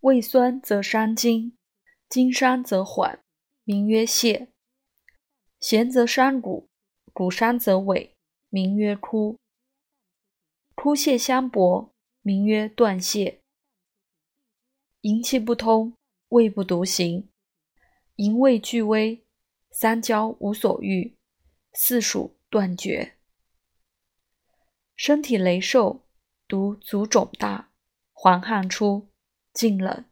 胃酸则伤筋，筋伤则缓，名曰泻；弦则伤骨，骨伤则萎，名曰枯。枯泻相搏，名曰断泻。营气不通，胃不独行，营卫俱危，三焦无所欲，四属断绝。身体羸瘦，独足肿大，黄汗出，静冷。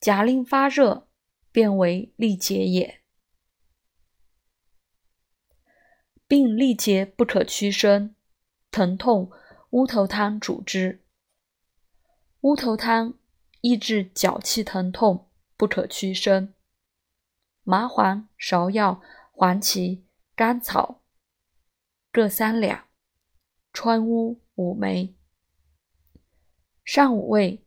甲令发热，变为痢结也。病痢结不可屈伸，疼痛，乌头汤主之。乌头汤抑制脚气疼痛，不可屈伸。麻黄、芍药、黄芪、甘草各三两，川乌五枚。上五味，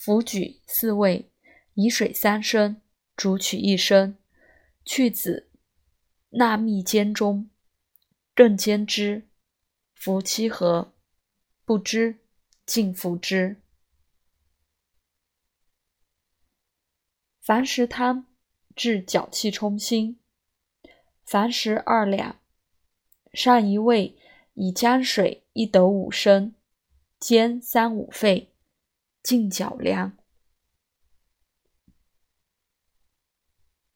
扶举四味，以水三升，煮取一升，去子，纳蜜煎中，更煎之，服七合。不知，尽服之。矾石汤治脚气冲心，矾石二两，上一味，以姜水一斗五升，煎三五沸，尽脚量。